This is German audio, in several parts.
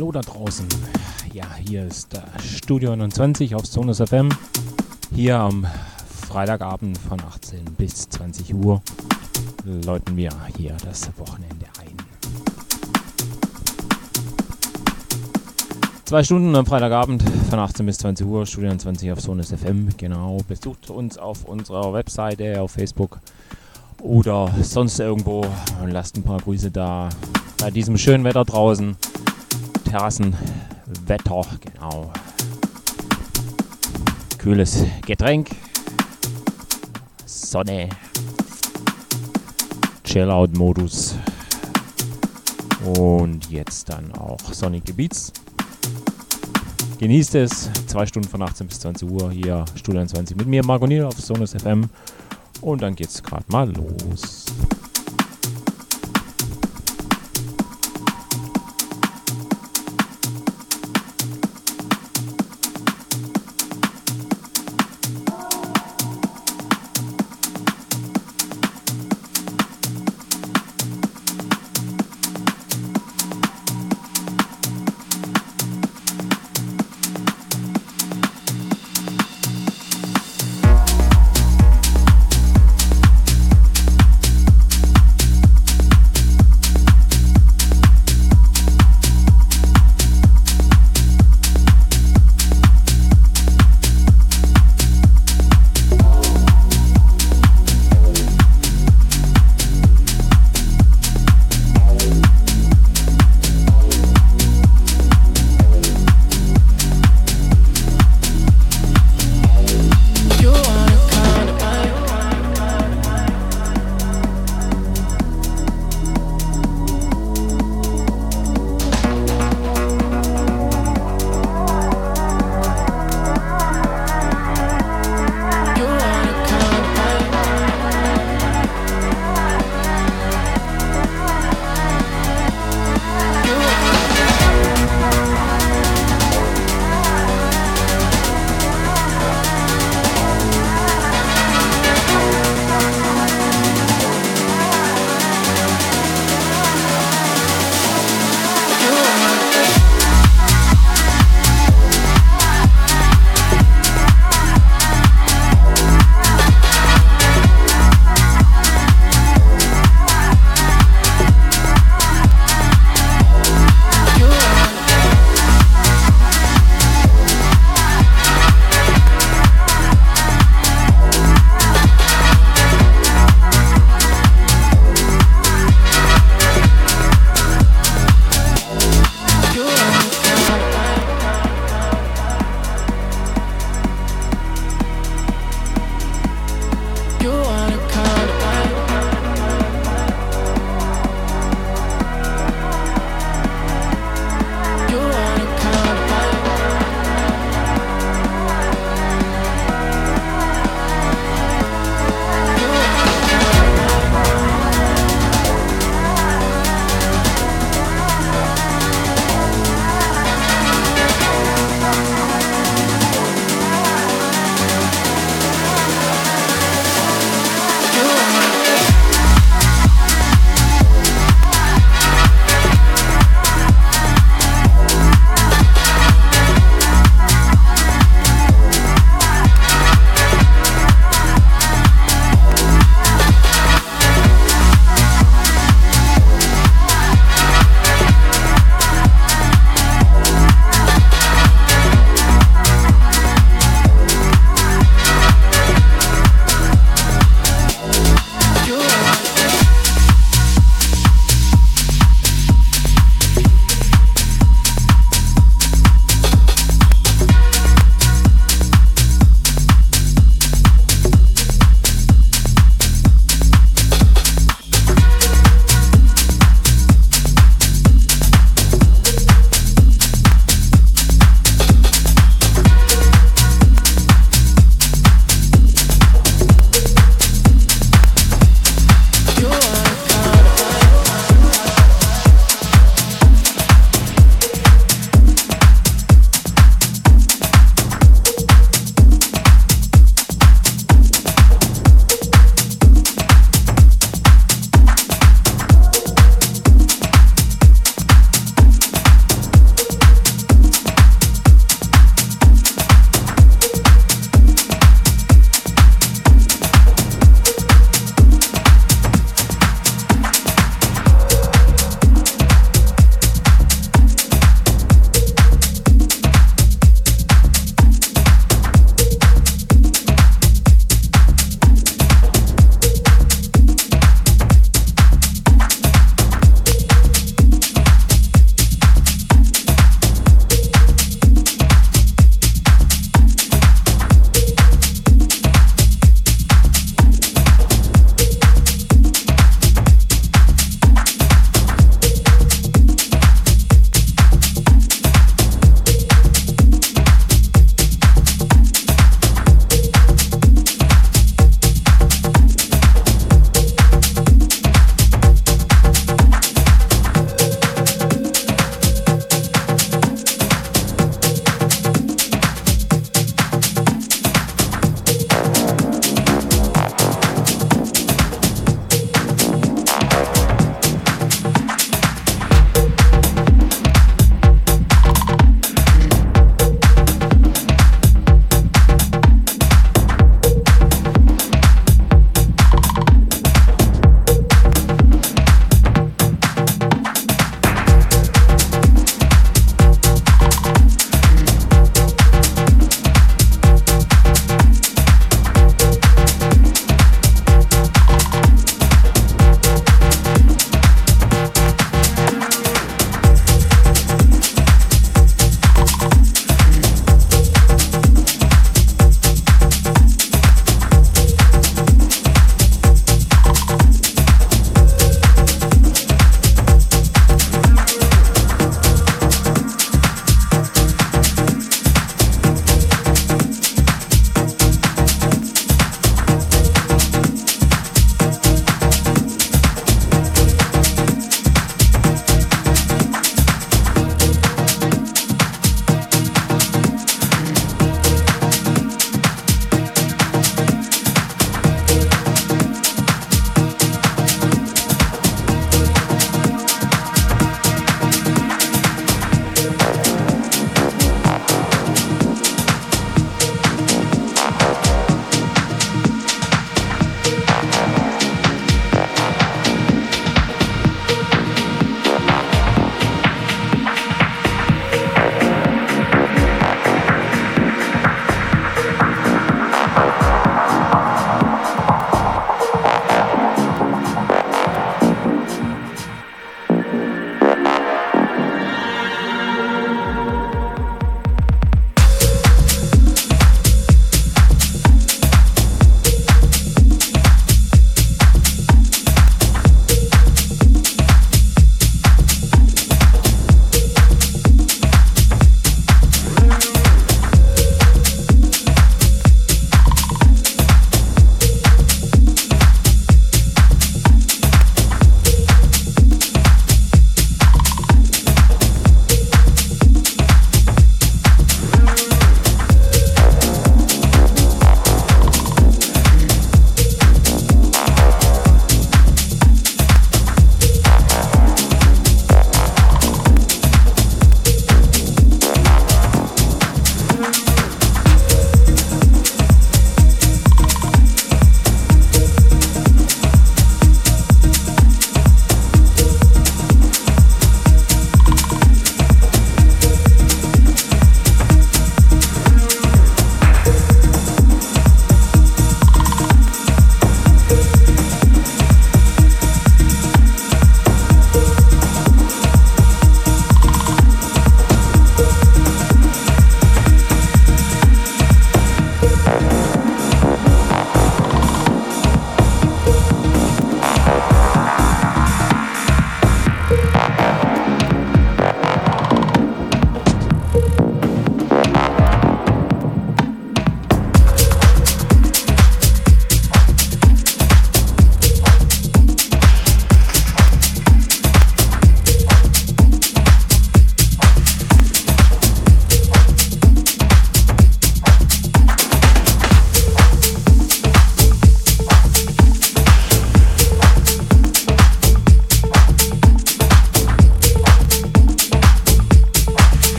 hallo da draußen. Ja, hier ist Studio 29 auf Sonus FM. Hier am Freitagabend von 18 bis 20 Uhr läuten wir hier das Wochenende ein. Zwei Stunden am Freitagabend von 18 bis 20 Uhr, Studio 29 auf Sonus FM. Genau, besucht uns auf unserer Webseite, auf Facebook oder sonst irgendwo und lasst ein paar Grüße da bei diesem schönen Wetter draußen. Terrassenwetter, genau. Kühles Getränk. Sonne. Chill-Out-Modus. Und jetzt dann auch sonnige Beats. Genießt es. Zwei Stunden von 18 bis 20 Uhr hier Studio 20 mit mir, Marco auf Sonus FM. Und dann geht's gerade mal los.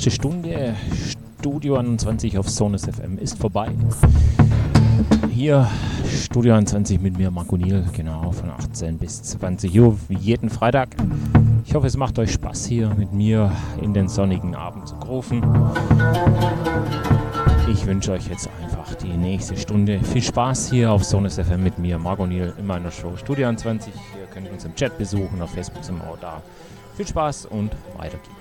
Erste Stunde Studio 21 auf Sonus FM ist vorbei. Hier Studio 21 mit mir, Marco Niel, genau von 18 bis 20 Uhr, wie jeden Freitag. Ich hoffe, es macht euch Spaß hier mit mir in den sonnigen Abend zu grufen. Ich wünsche euch jetzt einfach die nächste Stunde viel Spaß hier auf Sonus FM mit mir, Marco Niel, in meiner Show Studio 21. Ihr könnt uns im Chat besuchen, auf Facebook sind wir auch da. Viel Spaß und weiter geht's.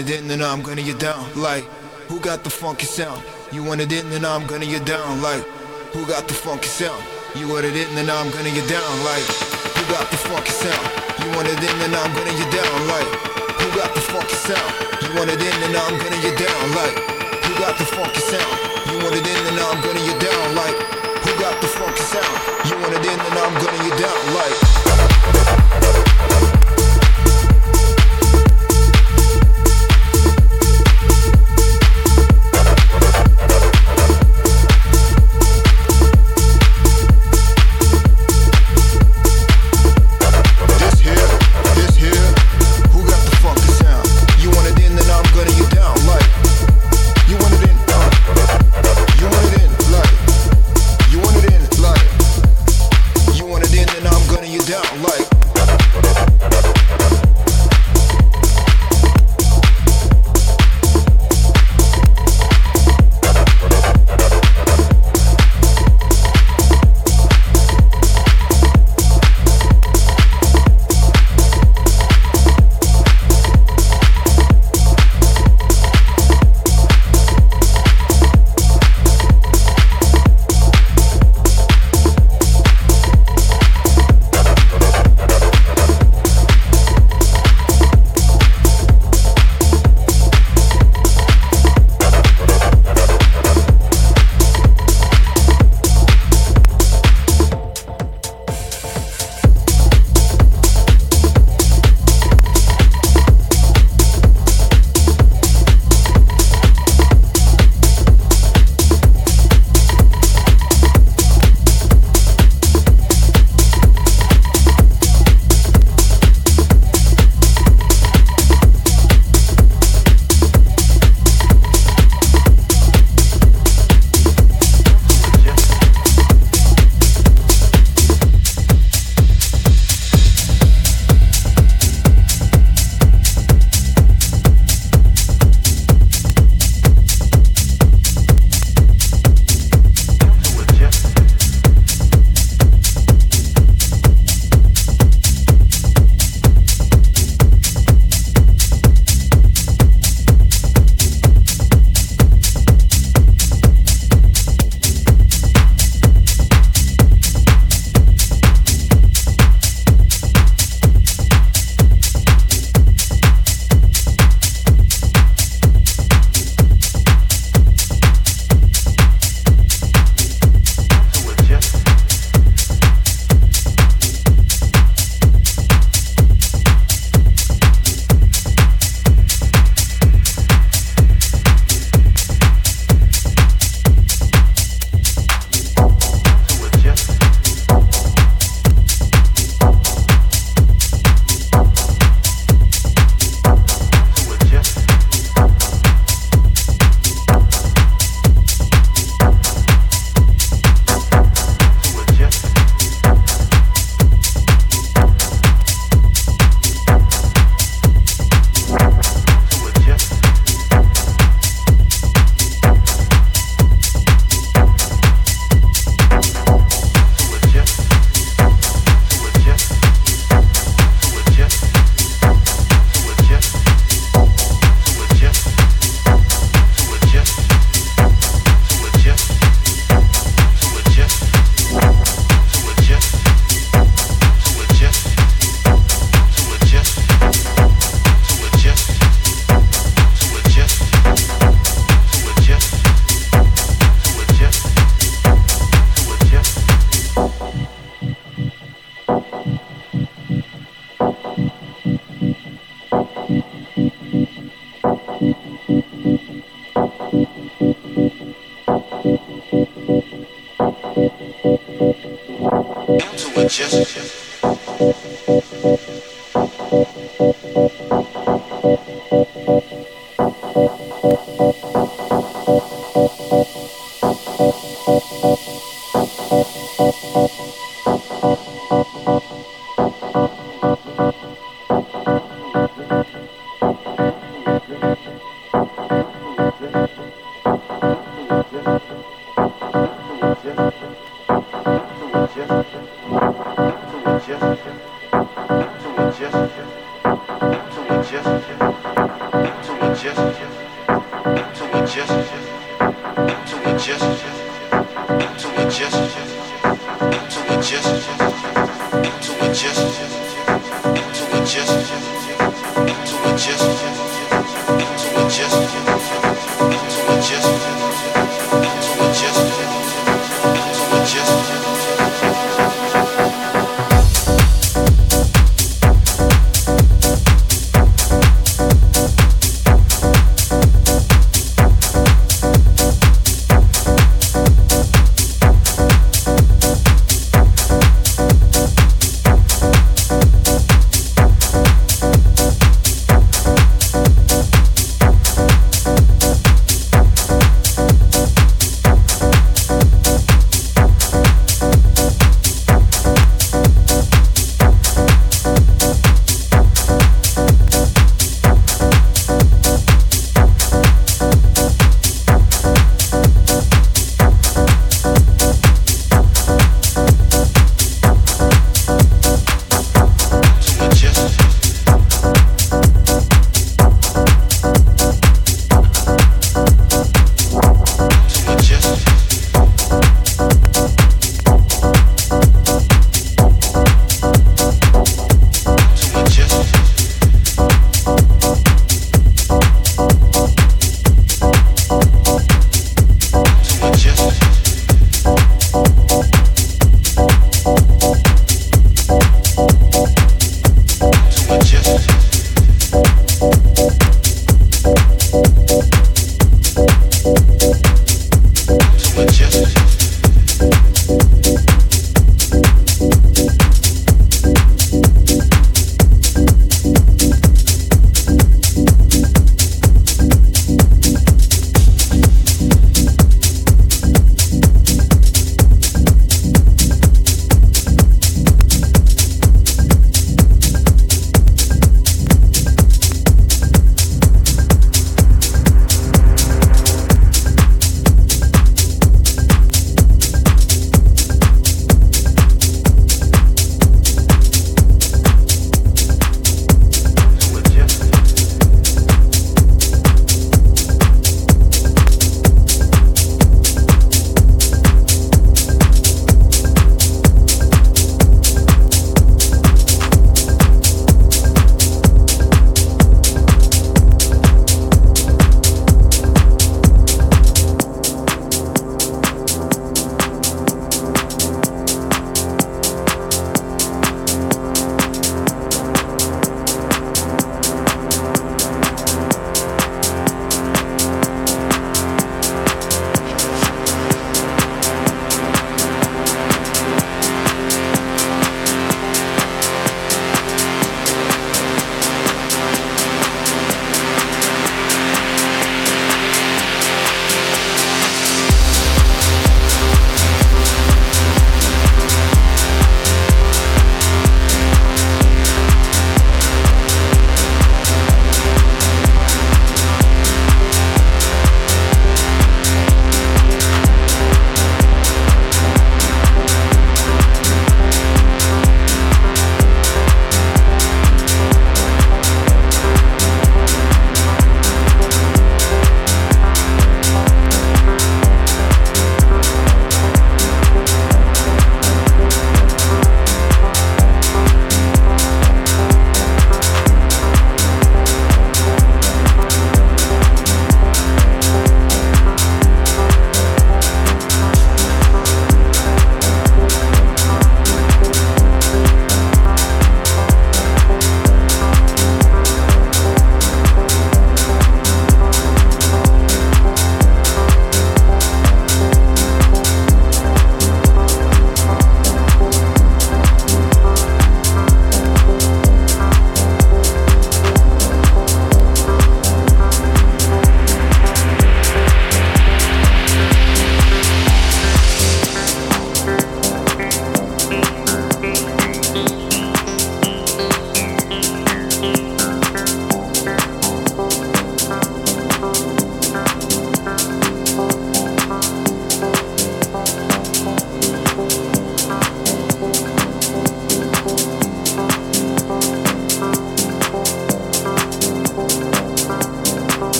It in, then I'm gonna get down. Like, who got the funky sound? You want it in, then I'm gonna get down. Like, who got the funky sound? You want it in, then I'm gonna get down. Like, who got the funky sound? You want it in, then I'm gonna get down. Like, who got the funky sound? You want it in, then I'm gonna get down. Like, who got the funky sound? You want it in, then I'm gonna get down. Like, who got the funky sound? You want it in, then I'm gonna get down. Like.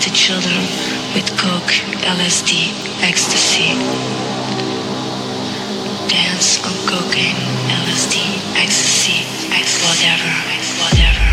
to children with coke, LSD, ecstasy. Dance on cocaine, LSD, ecstasy, whatever, whatever.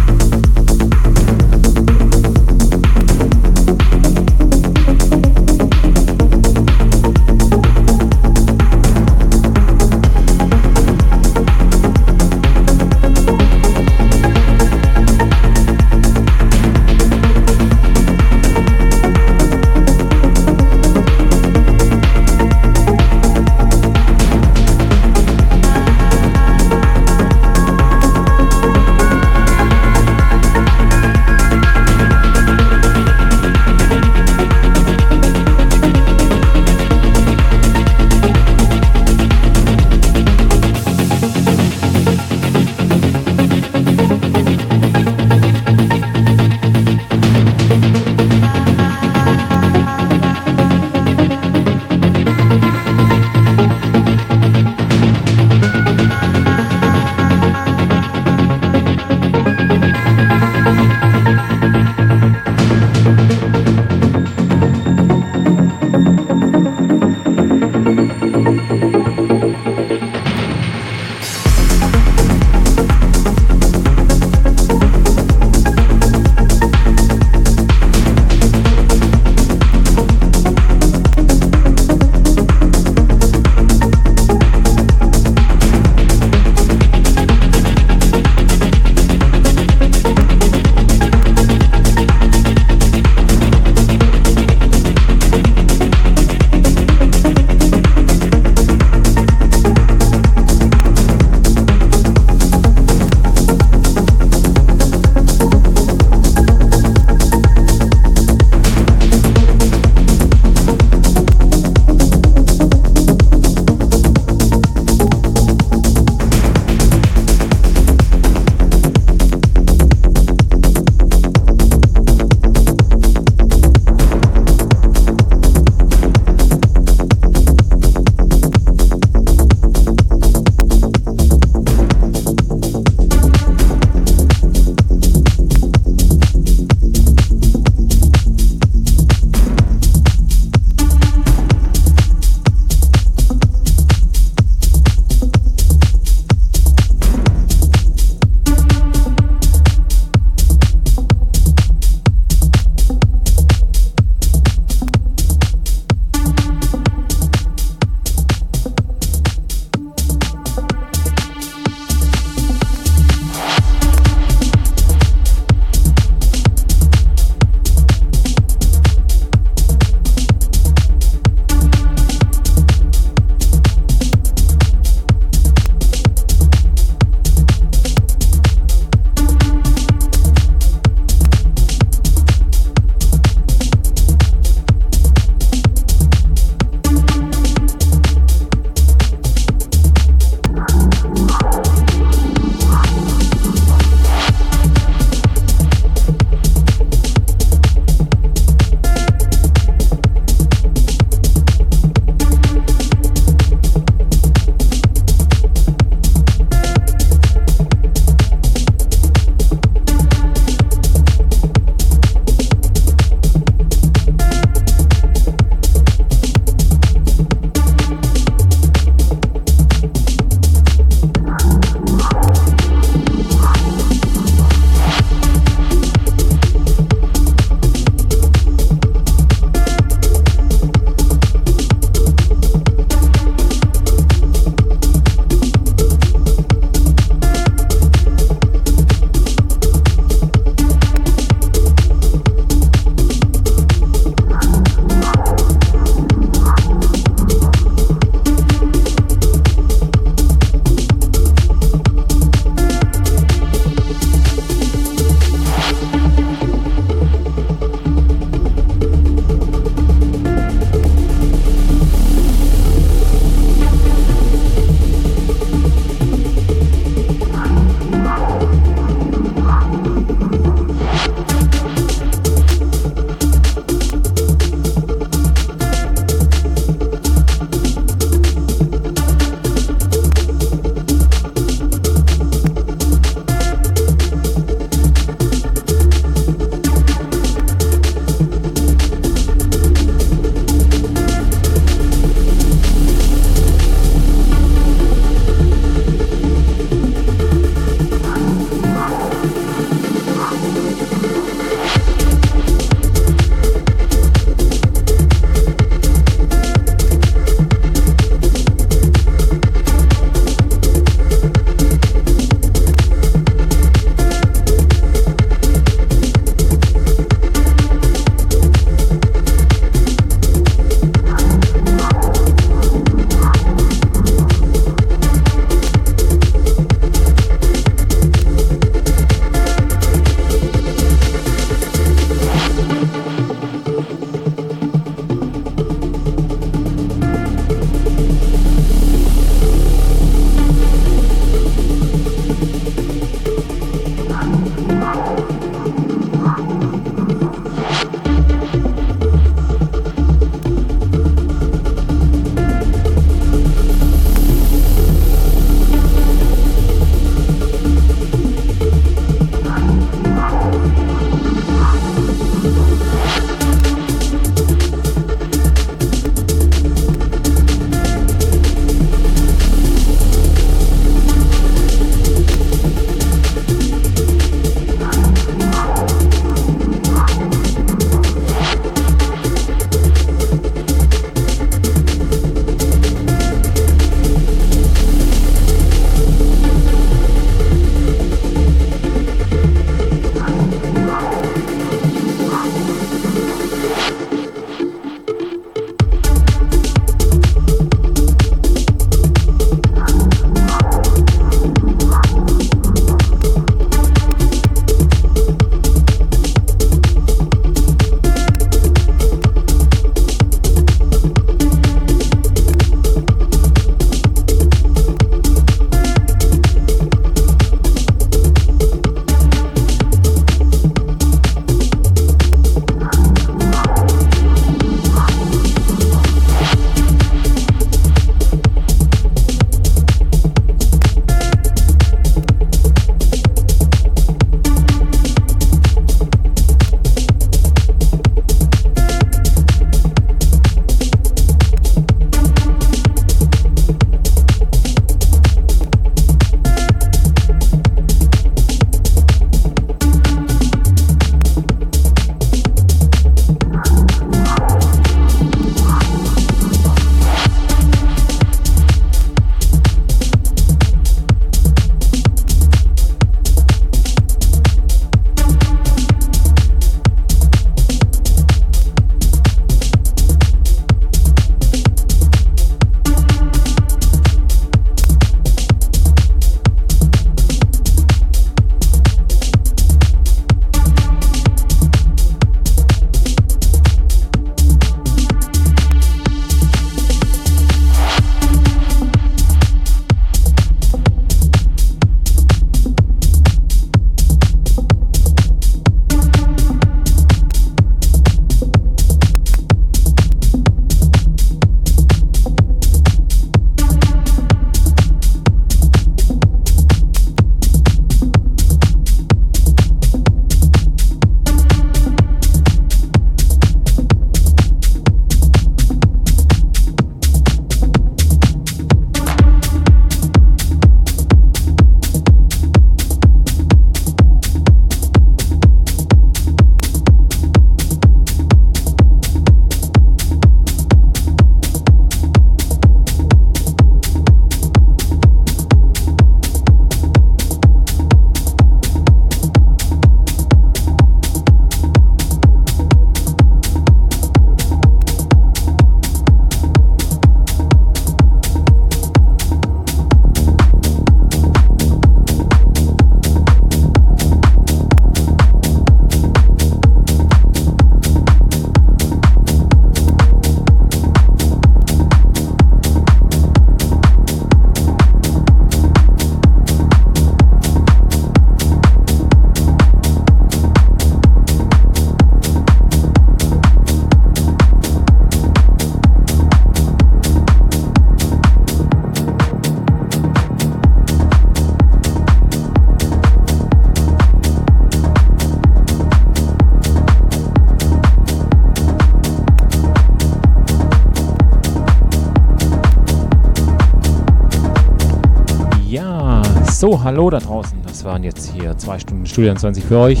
Hallo da draußen. Das waren jetzt hier zwei Stunden Studio 20 für euch.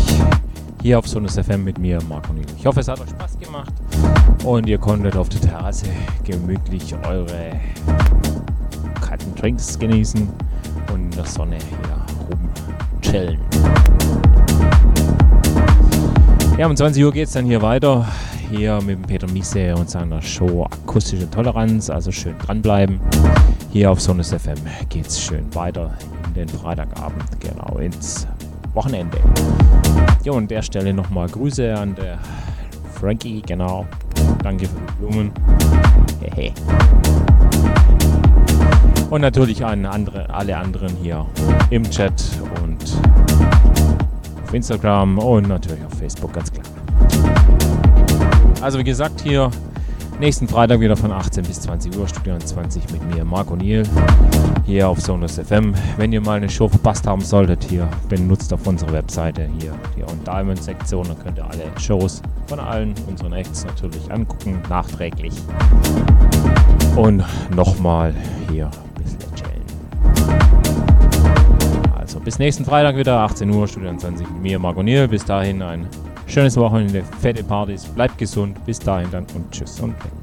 Hier auf Sonus FM mit mir, Marco Niel. Ich hoffe, es hat euch Spaß gemacht und ihr konntet auf der Terrasse gemütlich eure kalten Drinks genießen und in der Sonne hier rumchillen. Ja, um 20 Uhr geht es dann hier weiter. Hier mit dem Peter Miese und seiner Show Akustische Toleranz. Also schön dranbleiben. Hier auf Sonus FM geht es schön weiter in den Freitagabend, genau ins Wochenende. Ja, und an der Stelle nochmal Grüße an der Frankie, genau. Danke für die Blumen. Hehe. Und natürlich an andere, alle anderen hier im Chat und auf Instagram und natürlich auf Facebook, ganz klar. Also wie gesagt, hier nächsten Freitag wieder von 18 bis 20 Uhr, Studio 20 mit mir, Marco Niel, hier auf Sonus FM. Wenn ihr mal eine Show verpasst haben solltet, hier benutzt auf unserer Webseite hier die On Diamond Sektion, da könnt ihr alle Shows von allen unseren Acts natürlich angucken, nachträglich. Und nochmal hier ein bisschen chillen. Also bis nächsten Freitag wieder, 18 Uhr, Studio 20 mit mir, Marco Niel. Bis dahin ein Schönes Wochenende, fette Partys, bleibt gesund. Bis dahin dann und tschüss und weg.